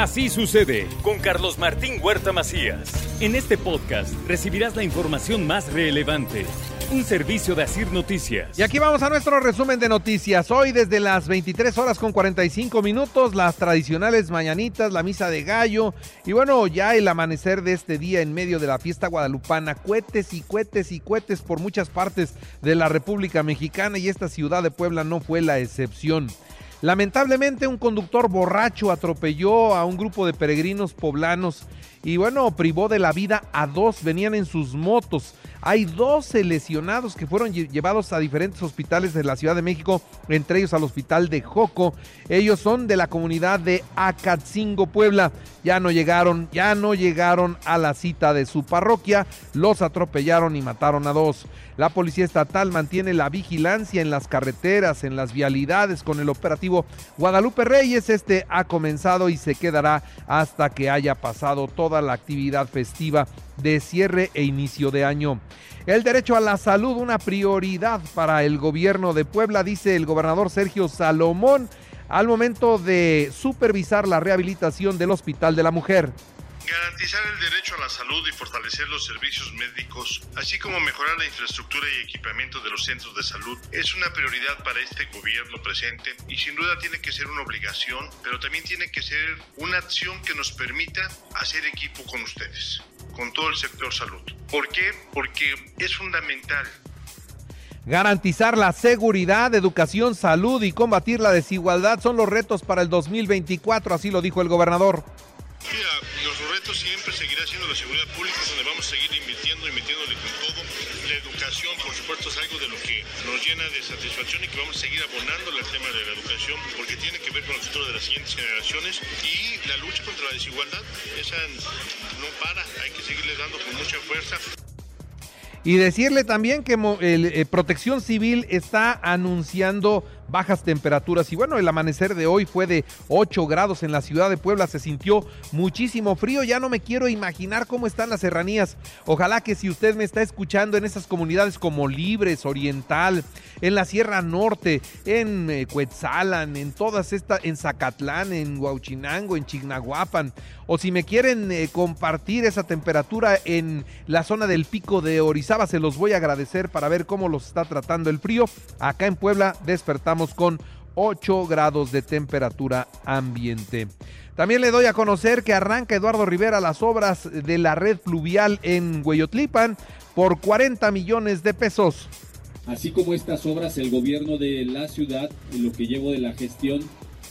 Así sucede con Carlos Martín Huerta Macías. En este podcast recibirás la información más relevante. Un servicio de Asir Noticias. Y aquí vamos a nuestro resumen de noticias. Hoy desde las 23 horas con 45 minutos, las tradicionales mañanitas, la misa de gallo y bueno, ya el amanecer de este día en medio de la fiesta guadalupana. Cohetes y cohetes y cohetes por muchas partes de la República Mexicana y esta ciudad de Puebla no fue la excepción. Lamentablemente un conductor borracho atropelló a un grupo de peregrinos poblanos y bueno, privó de la vida a dos, venían en sus motos. Hay 12 lesionados que fueron llevados a diferentes hospitales de la Ciudad de México, entre ellos al hospital de Joco. Ellos son de la comunidad de Acatzingo, Puebla. Ya no llegaron, ya no llegaron a la cita de su parroquia, los atropellaron y mataron a dos. La policía estatal mantiene la vigilancia en las carreteras, en las vialidades con el operativo Guadalupe Reyes. Este ha comenzado y se quedará hasta que haya pasado toda la actividad festiva de cierre e inicio de año. El derecho a la salud, una prioridad para el gobierno de Puebla, dice el gobernador Sergio Salomón al momento de supervisar la rehabilitación del Hospital de la Mujer. Garantizar el derecho a la salud y fortalecer los servicios médicos, así como mejorar la infraestructura y equipamiento de los centros de salud, es una prioridad para este gobierno presente y sin duda tiene que ser una obligación, pero también tiene que ser una acción que nos permita hacer equipo con ustedes, con todo el sector salud. ¿Por qué? Porque es fundamental Garantizar la seguridad, educación, salud y combatir la desigualdad son los retos para el 2024, así lo dijo el gobernador. Mira, los retos siempre seguirá siendo la seguridad pública, donde vamos a seguir invirtiendo, invirtiéndole con todo. La educación, por supuesto, es algo de lo que nos llena de satisfacción y que vamos a seguir abonando el tema de la educación, porque tiene que ver con el futuro de las siguientes generaciones. Y la lucha contra la desigualdad, esa no para, hay que seguirle dando con mucha fuerza. Y decirle también que eh, Protección Civil está anunciando bajas temperaturas. Y bueno, el amanecer de hoy fue de 8 grados en la ciudad de Puebla. Se sintió muchísimo frío. Ya no me quiero imaginar cómo están las serranías. Ojalá que si usted me está escuchando en esas comunidades como Libres, Oriental, en la Sierra Norte, en eh, en todas estas, en Zacatlán, en Huauchinango, en Chignahuapan, o si me quieren eh, compartir esa temperatura en la zona del pico de Orizaba, se los voy a agradecer para ver cómo los está tratando el frío. Acá en Puebla despertamos con 8 grados de temperatura ambiente. También le doy a conocer que arranca Eduardo Rivera las obras de la red fluvial en Hueyotlipan por 40 millones de pesos. Así como estas obras, el gobierno de la ciudad, en lo que llevo de la gestión,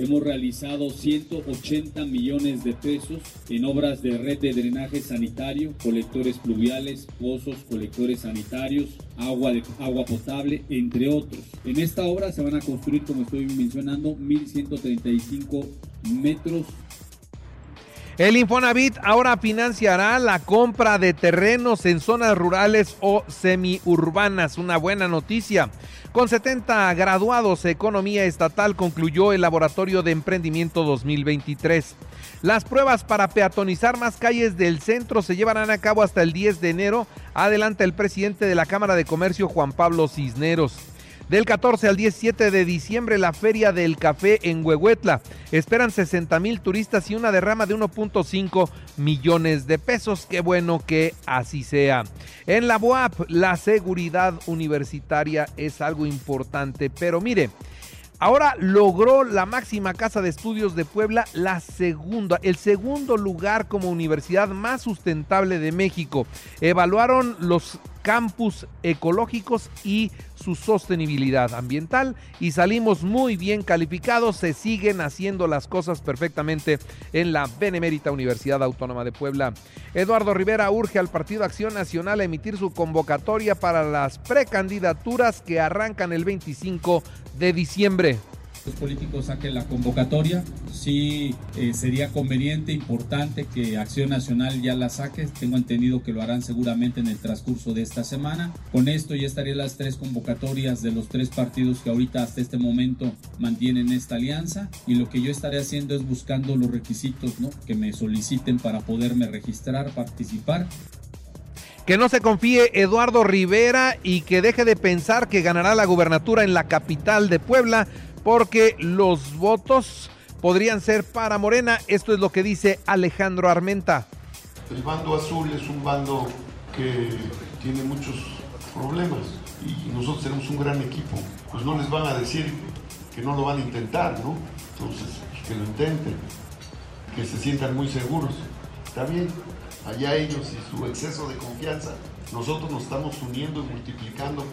Hemos realizado 180 millones de pesos en obras de red de drenaje sanitario, colectores pluviales, pozos, colectores sanitarios, agua, de, agua potable, entre otros. En esta obra se van a construir, como estoy mencionando, 1.135 metros el Infonavit ahora financiará la compra de terrenos en zonas rurales o semiurbanas. Una buena noticia. Con 70 graduados, Economía Estatal concluyó el Laboratorio de Emprendimiento 2023. Las pruebas para peatonizar más calles del centro se llevarán a cabo hasta el 10 de enero, adelanta el presidente de la Cámara de Comercio, Juan Pablo Cisneros. Del 14 al 17 de diciembre, la Feria del Café en Huehuetla. Esperan 60 mil turistas y una derrama de 1.5 millones de pesos. Qué bueno que así sea. En la BUAP, la seguridad universitaria es algo importante, pero mire, Ahora logró la máxima casa de estudios de Puebla, la segunda, el segundo lugar como universidad más sustentable de México. Evaluaron los campus ecológicos y su sostenibilidad ambiental y salimos muy bien calificados. Se siguen haciendo las cosas perfectamente en la Benemérita Universidad Autónoma de Puebla. Eduardo Rivera urge al Partido Acción Nacional a emitir su convocatoria para las precandidaturas que arrancan el 25 de diciembre. Los políticos saquen la convocatoria. Sí eh, sería conveniente, importante que Acción Nacional ya la saque. Tengo entendido que lo harán seguramente en el transcurso de esta semana. Con esto ya estarían las tres convocatorias de los tres partidos que ahorita hasta este momento mantienen esta alianza. Y lo que yo estaré haciendo es buscando los requisitos ¿no? que me soliciten para poderme registrar, participar. Que no se confíe Eduardo Rivera y que deje de pensar que ganará la gubernatura en la capital de Puebla porque los votos podrían ser para Morena. Esto es lo que dice Alejandro Armenta. El bando azul es un bando que tiene muchos problemas y nosotros tenemos un gran equipo. Pues no les van a decir que no lo van a intentar, ¿no? Entonces, pues que lo intenten, que se sientan muy seguros. Está bien, allá ellos y su exceso de confianza. Nosotros nos estamos uniendo y multiplicando.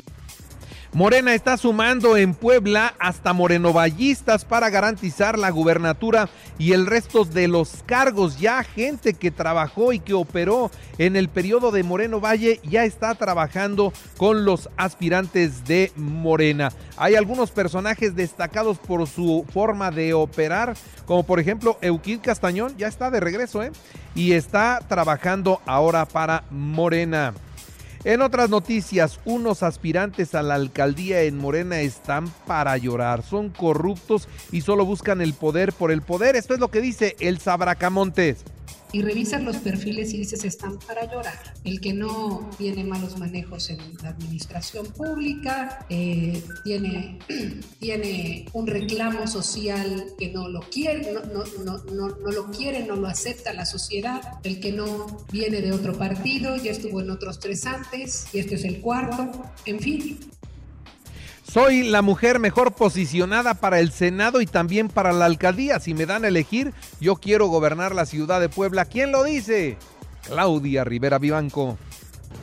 Morena está sumando en Puebla hasta morenovallistas para garantizar la gubernatura y el resto de los cargos. Ya gente que trabajó y que operó en el periodo de Moreno Valle ya está trabajando con los aspirantes de Morena. Hay algunos personajes destacados por su forma de operar, como por ejemplo Euquid Castañón, ya está de regreso, ¿eh? Y está trabajando ahora para Morena. En otras noticias, unos aspirantes a la alcaldía en Morena están para llorar. Son corruptos y solo buscan el poder por el poder. Esto es lo que dice el Sabracamontes y revisas los perfiles y dices están para llorar. El que no tiene malos manejos en la administración pública, eh, tiene, tiene un reclamo social que no lo quiere, no, no, no, no, lo quiere, no lo acepta la sociedad, el que no viene de otro partido, ya estuvo en otros tres antes y este es el cuarto, en fin, soy la mujer mejor posicionada para el Senado y también para la alcaldía. Si me dan a elegir, yo quiero gobernar la ciudad de Puebla. ¿Quién lo dice? Claudia Rivera Vivanco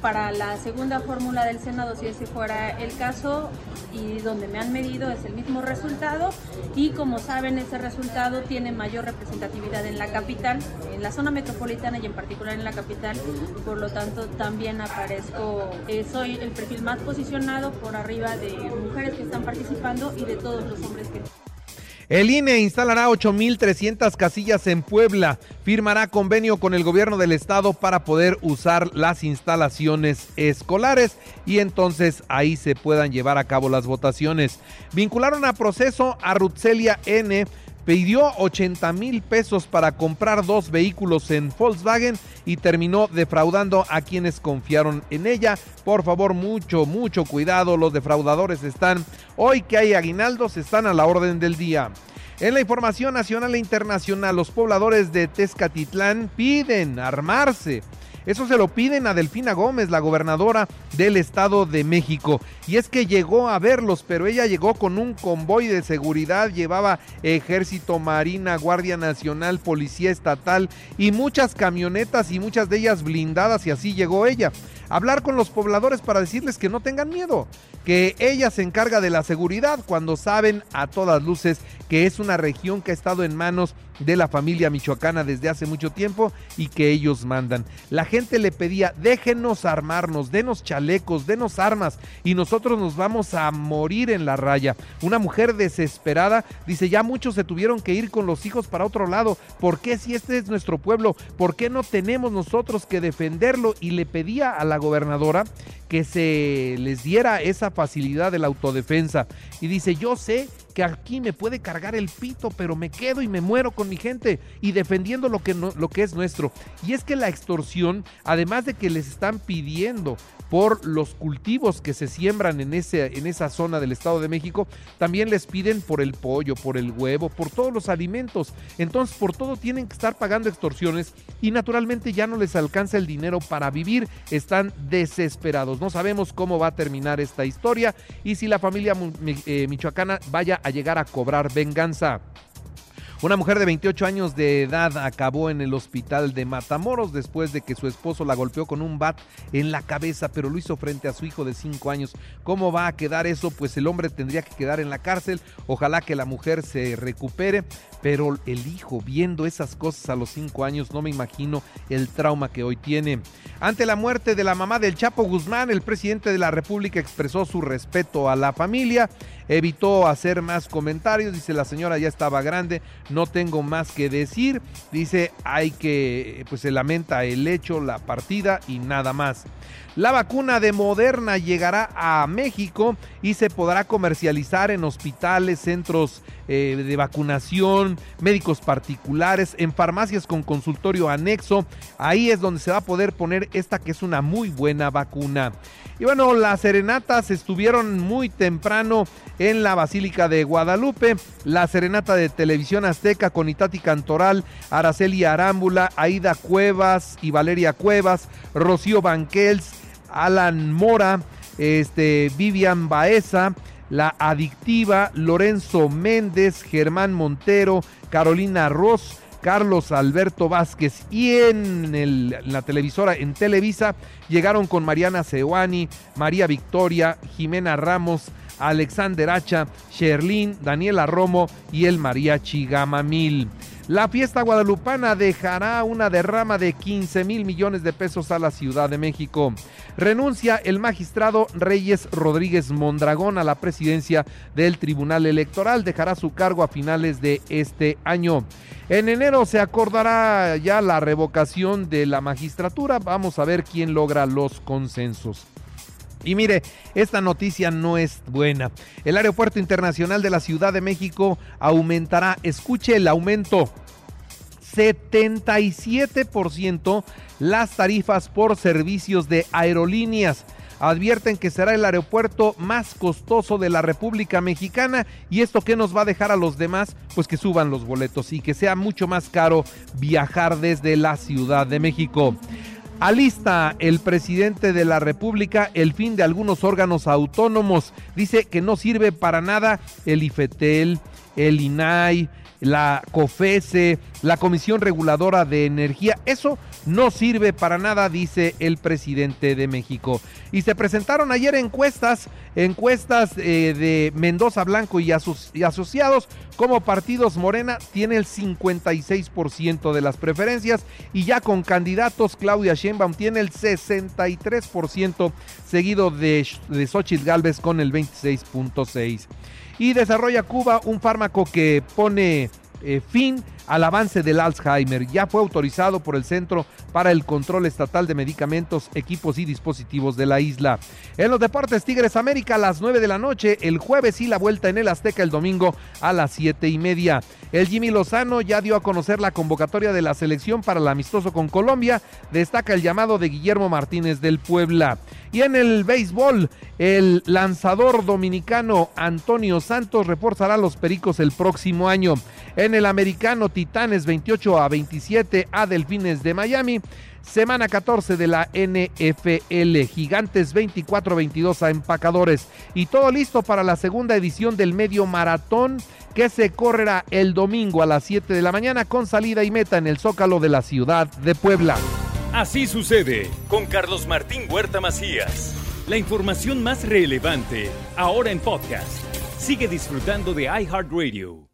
para la segunda fórmula del Senado, si ese fuera el caso, y donde me han medido es el mismo resultado, y como saben, ese resultado tiene mayor representatividad en la capital, en la zona metropolitana y en particular en la capital, por lo tanto también aparezco, eh, soy el perfil más posicionado por arriba de mujeres que están participando y de todos los hombres que... El INE instalará 8.300 casillas en Puebla. Firmará convenio con el gobierno del estado para poder usar las instalaciones escolares y entonces ahí se puedan llevar a cabo las votaciones. Vincularon a proceso a Rutzelia N pidió 80 mil pesos para comprar dos vehículos en Volkswagen y terminó defraudando a quienes confiaron en ella. Por favor, mucho, mucho cuidado. Los defraudadores están, hoy que hay aguinaldos, están a la orden del día. En la información nacional e internacional, los pobladores de Tezcatitlán piden armarse eso se lo piden a Delfina Gómez, la gobernadora del Estado de México. Y es que llegó a verlos, pero ella llegó con un convoy de seguridad, llevaba ejército, marina, guardia nacional, policía estatal y muchas camionetas y muchas de ellas blindadas y así llegó ella. Hablar con los pobladores para decirles que no tengan miedo, que ella se encarga de la seguridad cuando saben a todas luces que es una región que ha estado en manos de la familia michoacana desde hace mucho tiempo y que ellos mandan. La gente le pedía, déjenos armarnos, denos chalecos, denos armas y nosotros nos vamos a morir en la raya. Una mujer desesperada dice, ya muchos se tuvieron que ir con los hijos para otro lado. ¿Por qué si este es nuestro pueblo? ¿Por qué no tenemos nosotros que defenderlo? Y le pedía a la gobernadora que se les diera esa facilidad de la autodefensa. Y dice, yo sé que aquí me puede cargar el pito, pero me quedo y me muero con mi gente y defendiendo lo que, lo que es nuestro. Y es que la extorsión, además de que les están pidiendo por los cultivos que se siembran en, ese, en esa zona del Estado de México, también les piden por el pollo, por el huevo, por todos los alimentos. Entonces, por todo tienen que estar pagando extorsiones y naturalmente ya no les alcanza el dinero para vivir. Están desesperados. No sabemos cómo va a terminar esta historia y si la familia eh, michoacana vaya a llegar a cobrar venganza. Una mujer de 28 años de edad acabó en el hospital de Matamoros después de que su esposo la golpeó con un bat en la cabeza, pero lo hizo frente a su hijo de 5 años. ¿Cómo va a quedar eso? Pues el hombre tendría que quedar en la cárcel. Ojalá que la mujer se recupere, pero el hijo viendo esas cosas a los 5 años, no me imagino el trauma que hoy tiene. Ante la muerte de la mamá del Chapo Guzmán, el presidente de la República expresó su respeto a la familia evitó hacer más comentarios, dice la señora ya estaba grande, no tengo más que decir, dice hay que, pues se lamenta el hecho, la partida y nada más. La vacuna de Moderna llegará a México y se podrá comercializar en hospitales, centros eh, de vacunación, médicos particulares, en farmacias con consultorio anexo. Ahí es donde se va a poder poner esta que es una muy buena vacuna. Y bueno, las serenatas estuvieron muy temprano en la Basílica de Guadalupe. La serenata de Televisión Azteca con Itati Cantoral, Araceli Arámbula, Aida Cuevas y Valeria Cuevas, Rocío Banquels Alan Mora, este, Vivian Baeza, La Adictiva, Lorenzo Méndez, Germán Montero, Carolina Ross, Carlos Alberto Vázquez y en, la televisora en Televisa llegaron con Mariana Sewani, María Victoria, Jimena Ramos, Alexander Hacha, Sherlyn, Daniela Romo y el Mariachi Gamamil. La fiesta guadalupana dejará una derrama de 15 mil millones de pesos a la Ciudad de México. Renuncia el magistrado Reyes Rodríguez Mondragón a la presidencia del Tribunal Electoral. Dejará su cargo a finales de este año. En enero se acordará ya la revocación de la magistratura. Vamos a ver quién logra los consensos. Y mire, esta noticia no es buena. El Aeropuerto Internacional de la Ciudad de México aumentará, escuche el aumento, 77% las tarifas por servicios de aerolíneas. Advierten que será el aeropuerto más costoso de la República Mexicana y esto que nos va a dejar a los demás, pues que suban los boletos y que sea mucho más caro viajar desde la Ciudad de México. Alista el presidente de la República el fin de algunos órganos autónomos. Dice que no sirve para nada el IFETEL, el INAI, la COFESE, la Comisión Reguladora de Energía. Eso no sirve para nada, dice el presidente de México. Y se presentaron ayer encuestas, encuestas eh, de Mendoza Blanco y, asociados, como partidos Morena tiene el 56% de las preferencias y ya con candidatos Claudia Sheinbaum tiene el 63%, seguido de, de Xochitl Galvez con el 26.6%. Y desarrolla Cuba un fármaco que pone eh, fin al avance del Alzheimer. Ya fue autorizado por el Centro para el Control Estatal de Medicamentos, Equipos y Dispositivos de la isla. En los deportes Tigres América a las 9 de la noche, el jueves y la vuelta en el Azteca el domingo a las 7 y media. El Jimmy Lozano ya dio a conocer la convocatoria de la selección para el amistoso con Colombia. Destaca el llamado de Guillermo Martínez del Puebla. Y en el béisbol, el lanzador dominicano Antonio Santos reforzará los Pericos el próximo año. En el americano Titanes 28 a 27 a Delfines de Miami. Semana 14 de la NFL, Gigantes 24-22 a Empacadores. Y todo listo para la segunda edición del medio maratón que se correrá el domingo a las 7 de la mañana con salida y meta en el Zócalo de la ciudad de Puebla. Así sucede con Carlos Martín Huerta Macías. La información más relevante ahora en podcast. Sigue disfrutando de iHeartRadio.